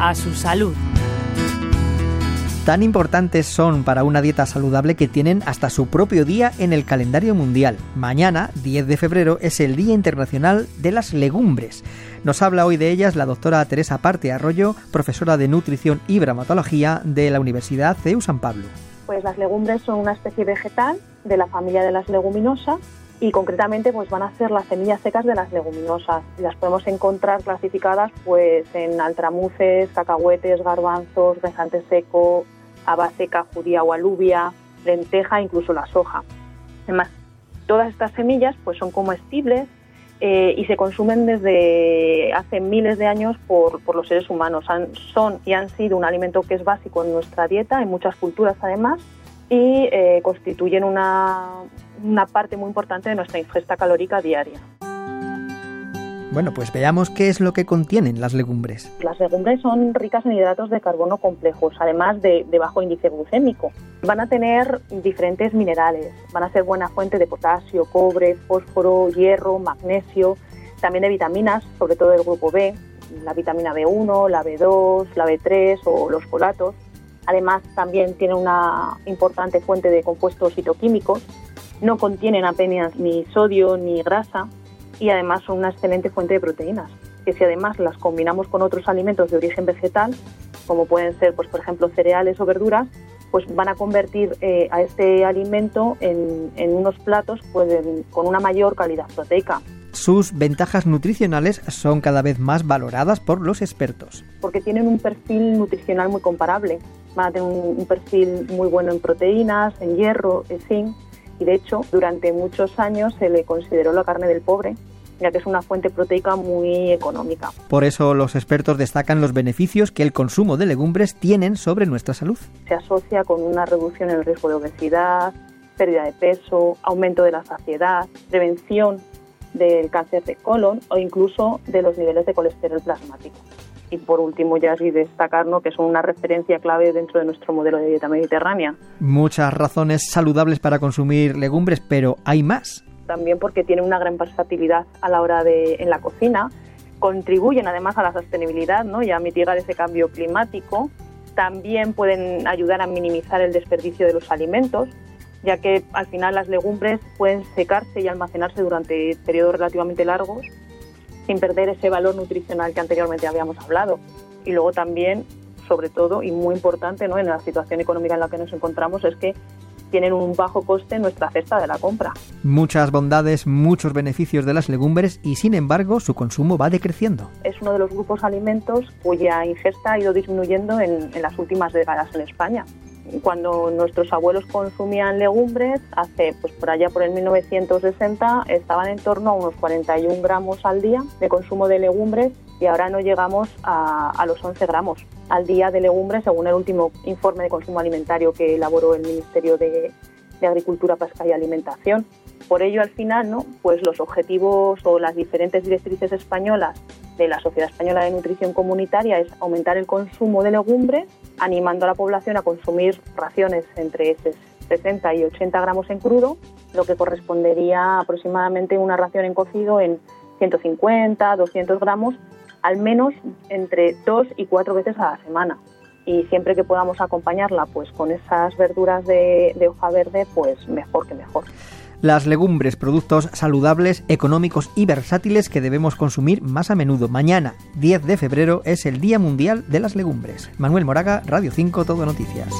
a su salud. Tan importantes son para una dieta saludable que tienen hasta su propio día en el calendario mundial. Mañana, 10 de febrero, es el Día Internacional de las Legumbres. Nos habla hoy de ellas la doctora Teresa Parte Arroyo, profesora de Nutrición y Bramatología de la Universidad CEU San Pablo. Pues las legumbres son una especie vegetal de la familia de las leguminosas y concretamente pues van a ser las semillas secas de las leguminosas. Las podemos encontrar clasificadas pues en altramuces, cacahuetes, garbanzos, guisante seco, haba seca, judía o alubia, lenteja, incluso la soja. Además, todas estas semillas pues son comestibles eh, y se consumen desde hace miles de años por, los seres humanos. son y han sido un alimento que es básico en nuestra dieta, en muchas culturas además, y eh, constituyen una, una parte muy importante de nuestra ingesta calórica diaria. Bueno, pues veamos qué es lo que contienen las legumbres. Las legumbres son ricas en hidratos de carbono complejos, además de, bajo índice glucémico. Van a tener diferentes minerales, van a ser buena fuente de potasio, cobre, fósforo, hierro, magnesio, también de vitaminas, sobre todo del grupo B, la vitamina B1, la B2, la B3 o los folatos. Además, también tienen una importante fuente de compuestos fitoquímicos. No contienen apenas ni sodio ni grasa, y además son una excelente fuente de proteínas, que si además las combinamos con otros alimentos de origen vegetal, como pueden ser, pues, por ejemplo, cereales o verduras, pues van a convertir eh, a este alimento en, unos platos pues, con una mayor calidad proteica. Sus ventajas nutricionales son cada vez más valoradas por los expertos. Porque tienen un perfil nutricional muy comparable. Van a tener un, un perfil muy bueno en proteínas, en hierro, en zinc y de hecho durante muchos años se le consideró la carne del pobre ya que es una fuente proteica muy económica. Por eso los expertos destacan los beneficios que el consumo de legumbres tienen sobre nuestra salud. Se asocia con una reducción en el riesgo de obesidad, pérdida de peso, aumento de la saciedad, prevención del cáncer de colon o incluso de los niveles de colesterol plasmático. Y por último, ya sí destacarnos que son una referencia clave dentro de nuestro modelo de dieta mediterránea. Muchas razones saludables para consumir legumbres, pero hay más. También porque tienen una gran versatilidad a la hora de en la cocina, contribuyen además a la sostenibilidad ¿no? y a mitigar ese cambio climático. También pueden ayudar a minimizar el desperdicio de los alimentos, ya que al final las legumbres pueden secarse y almacenarse durante periodos relativamente largos sin perder ese valor nutricional que anteriormente habíamos hablado. Y luego también, sobre todo, y muy importante ¿no? en la situación económica en la que nos encontramos, es que tienen un bajo coste en nuestra cesta de la compra. Muchas bondades, muchos beneficios de las legumbres y sin embargo su consumo va decreciendo. Es uno de los grupos alimentos cuya ingesta ha ido disminuyendo en, en las últimas décadas en España cuando nuestros abuelos consumían legumbres, hace pues por allá por el 1960 estaban en torno a unos 41 gramos al día de consumo de legumbres y ahora no llegamos a, los 11 gramos al día de legumbres según el último informe de consumo alimentario que elaboró el Ministerio de, de Agricultura, Pesca y Alimentación. Por ello, al final, ¿no? pues los objetivos o las diferentes directrices españolas de la Sociedad Española de Nutrición Comunitaria es aumentar el consumo de legumbres, animando a la población a consumir raciones entre 60 y 80 gramos en crudo, lo que correspondería aproximadamente una ración en cocido en 150, 200 gramos, al menos entre dos y cuatro veces a la semana. Y siempre que podamos acompañarla pues con esas verduras de, de hoja verde, pues mejor que mejor las legumbres, productos saludables, económicos y versátiles que debemos consumir más a menudo. Mañana, 10 de febrero, es el Día Mundial de las Legumbres. Manuel Moraga, Radio 5, Todo Noticias.